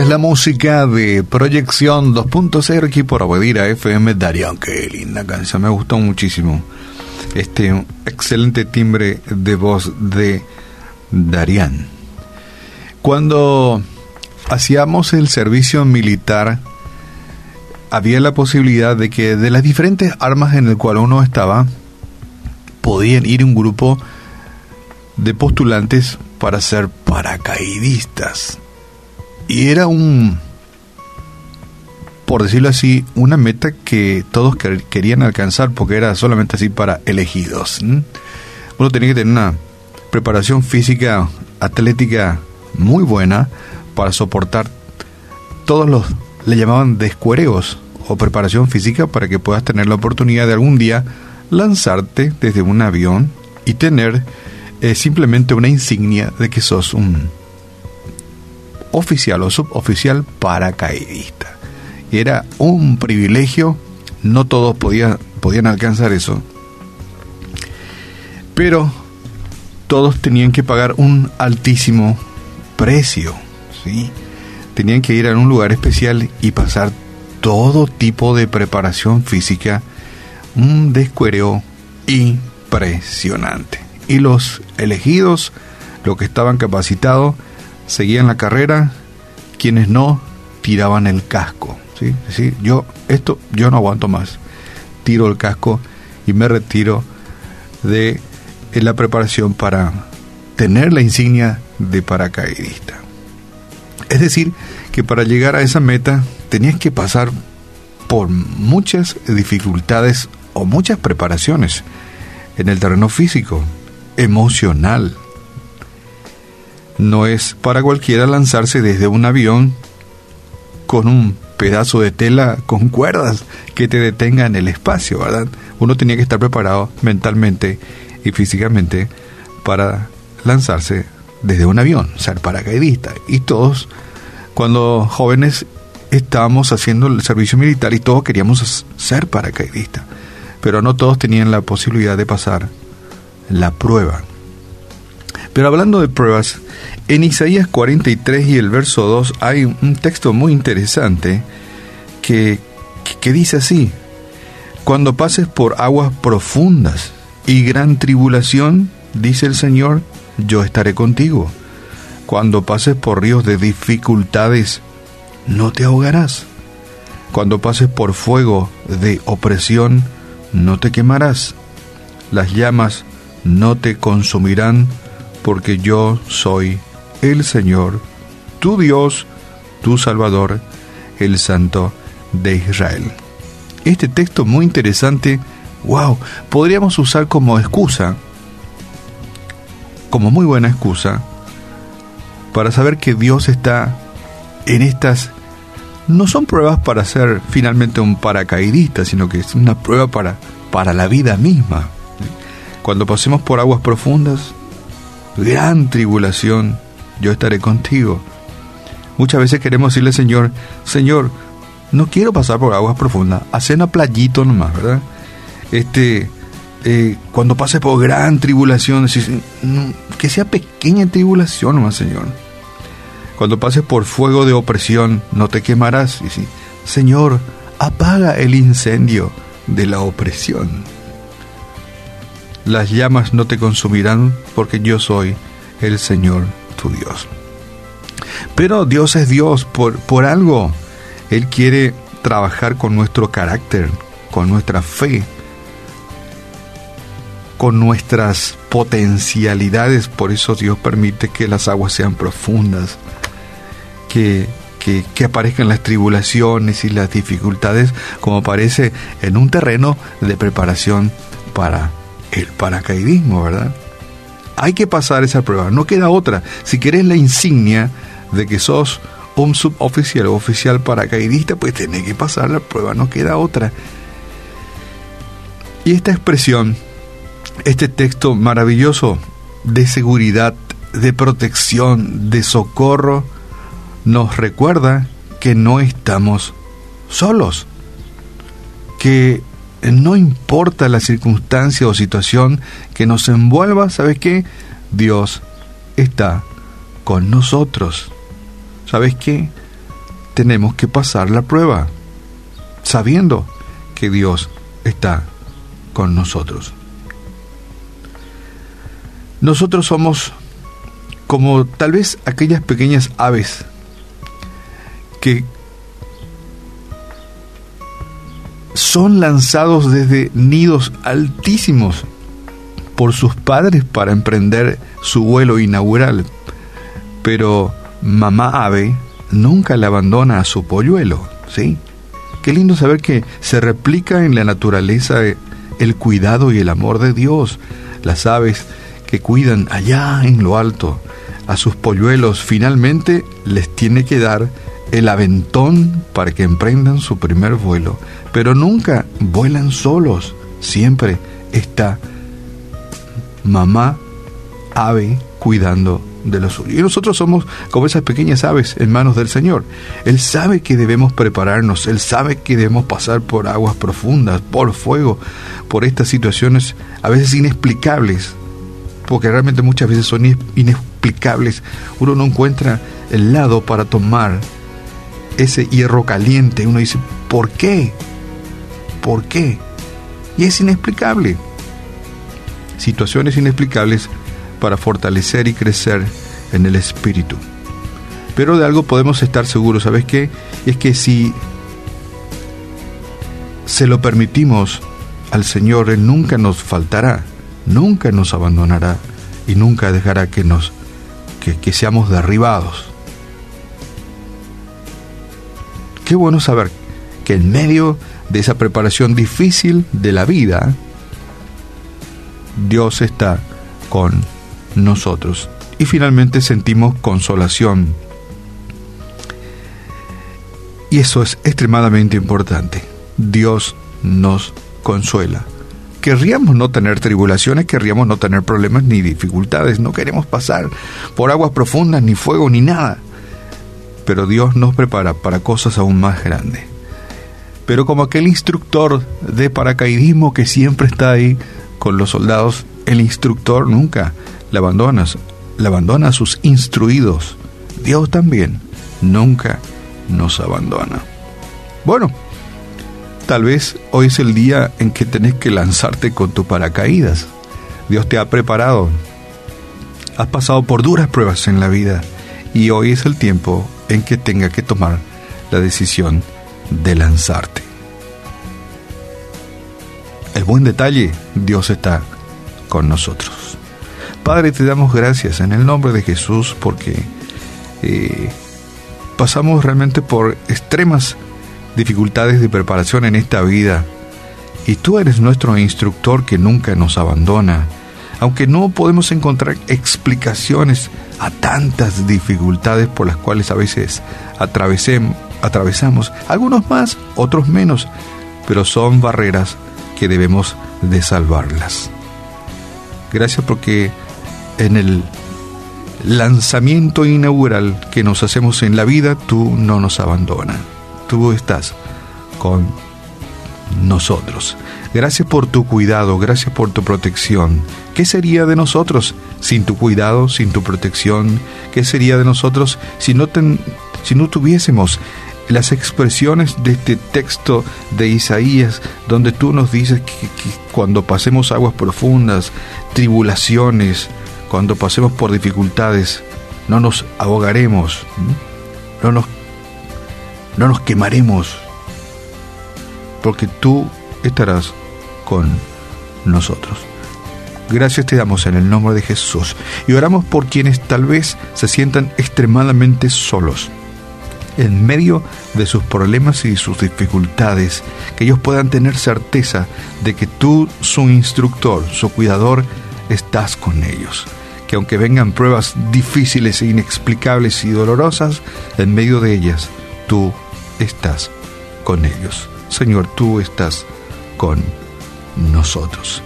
Es la música de Proyección 2.0 aquí por Aguadira FM Darian. Qué linda canción, me gustó muchísimo. Este excelente timbre de voz de Darian. Cuando hacíamos el servicio militar, había la posibilidad de que de las diferentes armas en el cual uno estaba, podían ir un grupo de postulantes para ser paracaidistas. Y era un, por decirlo así, una meta que todos querían alcanzar porque era solamente así para elegidos. Uno tenía que tener una preparación física, atlética muy buena para soportar todos los, le llamaban descuereos o preparación física para que puedas tener la oportunidad de algún día lanzarte desde un avión y tener eh, simplemente una insignia de que sos un oficial o suboficial paracaidista. Era un privilegio, no todos podían, podían alcanzar eso, pero todos tenían que pagar un altísimo precio, ¿sí? Tenían que ir a un lugar especial y pasar todo tipo de preparación física, un descuereo impresionante. Y los elegidos, los que estaban capacitados, seguían la carrera, quienes no, tiraban el casco. ¿sí? ¿Sí? Yo, esto, yo no aguanto más. Tiro el casco y me retiro de la preparación para tener la insignia de paracaidista. Es decir, que para llegar a esa meta tenías que pasar por muchas dificultades o muchas preparaciones en el terreno físico, emocional, no es para cualquiera lanzarse desde un avión con un pedazo de tela con cuerdas que te detenga en el espacio, ¿verdad? Uno tenía que estar preparado mentalmente y físicamente para lanzarse desde un avión, ser paracaidista. Y todos, cuando jóvenes, estábamos haciendo el servicio militar y todos queríamos ser paracaidistas, pero no todos tenían la posibilidad de pasar la prueba. Pero hablando de pruebas, en Isaías 43 y el verso 2 hay un texto muy interesante que, que dice así, cuando pases por aguas profundas y gran tribulación, dice el Señor, yo estaré contigo. Cuando pases por ríos de dificultades, no te ahogarás. Cuando pases por fuego de opresión, no te quemarás. Las llamas no te consumirán porque yo soy el Señor, tu Dios, tu Salvador, el Santo de Israel. Este texto muy interesante, wow, podríamos usar como excusa, como muy buena excusa, para saber que Dios está en estas, no son pruebas para ser finalmente un paracaidista, sino que es una prueba para, para la vida misma. Cuando pasemos por aguas profundas, gran tribulación, yo estaré contigo. Muchas veces queremos decirle, Señor, Señor, no quiero pasar por aguas profundas, hacer una playito nomás, ¿verdad? Este, eh, cuando pase por gran tribulación, que sea pequeña tribulación nomás, Señor. Cuando pases por fuego de opresión, no te quemarás. Y Señor, apaga el incendio de la opresión las llamas no te consumirán porque yo soy el Señor tu Dios. Pero Dios es Dios por, por algo. Él quiere trabajar con nuestro carácter, con nuestra fe, con nuestras potencialidades. Por eso Dios permite que las aguas sean profundas, que, que, que, aparezcan las tribulaciones y las dificultades como aparece en un terreno de preparación para el paracaidismo, ¿verdad? Hay que pasar esa prueba, no queda otra. Si querés la insignia de que sos un suboficial o oficial paracaidista, pues tenés que pasar la prueba, no queda otra. Y esta expresión, este texto maravilloso de seguridad, de protección, de socorro, nos recuerda que no estamos solos, que no importa la circunstancia o situación que nos envuelva, ¿sabes qué? Dios está con nosotros. ¿Sabes qué? tenemos que pasar la prueba, sabiendo que Dios está con nosotros. Nosotros somos como tal vez aquellas pequeñas aves que son lanzados desde nidos altísimos por sus padres para emprender su vuelo inaugural. Pero mamá ave nunca le abandona a su polluelo, ¿sí? Qué lindo saber que se replica en la naturaleza el cuidado y el amor de Dios. Las aves que cuidan allá en lo alto a sus polluelos finalmente les tiene que dar el aventón para que emprendan su primer vuelo, pero nunca vuelan solos, siempre está mamá ave cuidando de los suyos. Y nosotros somos como esas pequeñas aves en manos del Señor. Él sabe que debemos prepararnos, Él sabe que debemos pasar por aguas profundas, por fuego, por estas situaciones a veces inexplicables, porque realmente muchas veces son inexplicables. Uno no encuentra el lado para tomar ese hierro caliente. Uno dice, ¿por qué? ¿Por qué? Y es inexplicable. Situaciones inexplicables para fortalecer y crecer en el espíritu. Pero de algo podemos estar seguros, ¿sabes qué? Es que si se lo permitimos al Señor, Él nunca nos faltará, nunca nos abandonará y nunca dejará que nos que, que seamos derribados. Qué bueno saber que en medio de esa preparación difícil de la vida, Dios está con nosotros. Y finalmente sentimos consolación. Y eso es extremadamente importante. Dios nos consuela. Querríamos no tener tribulaciones, querríamos no tener problemas ni dificultades, no queremos pasar por aguas profundas, ni fuego, ni nada pero Dios nos prepara para cosas aún más grandes. Pero como aquel instructor de paracaidismo que siempre está ahí con los soldados, el instructor nunca le abandona, le abandona a sus instruidos. Dios también nunca nos abandona. Bueno, tal vez hoy es el día en que tenés que lanzarte con tu paracaídas. Dios te ha preparado. Has pasado por duras pruebas en la vida y hoy es el tiempo en que tenga que tomar la decisión de lanzarte. El buen detalle, Dios está con nosotros. Padre, te damos gracias en el nombre de Jesús porque eh, pasamos realmente por extremas dificultades de preparación en esta vida y tú eres nuestro instructor que nunca nos abandona aunque no podemos encontrar explicaciones a tantas dificultades por las cuales a veces atravesamos, algunos más, otros menos, pero son barreras que debemos de salvarlas. Gracias porque en el lanzamiento inaugural que nos hacemos en la vida, tú no nos abandonas, tú estás con nosotros. Gracias por tu cuidado, gracias por tu protección. ¿Qué sería de nosotros sin tu cuidado, sin tu protección? ¿Qué sería de nosotros si no, si no tuviésemos las expresiones de este texto de Isaías, donde tú nos dices que, cuando pasemos aguas profundas, tribulaciones, cuando pasemos por dificultades, no nos ahogaremos, no nos, no nos quemaremos, porque tú estarás con nosotros. Gracias te damos en el nombre de Jesús y oramos por quienes tal vez se sientan extremadamente solos en medio de sus problemas y sus dificultades, que ellos puedan tener certeza de que tú, su instructor, su cuidador, estás con ellos. Que aunque vengan pruebas difíciles e inexplicables y dolorosas, en medio de ellas tú estás con ellos. Señor, tú estás con nosotros.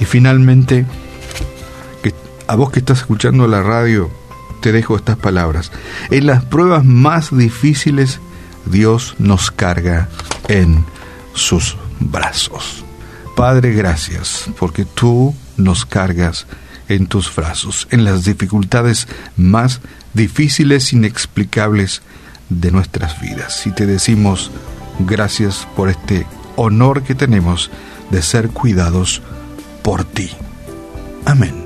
Y finalmente, a vos que estás escuchando la radio, te dejo estas palabras. En las pruebas más difíciles, Dios nos carga en sus brazos. Padre, gracias, porque tú nos cargas en tus brazos. En las dificultades más difíciles, inexplicables, de nuestras vidas. Y te decimos gracias por este honor que tenemos de ser cuidados por ti. Amén.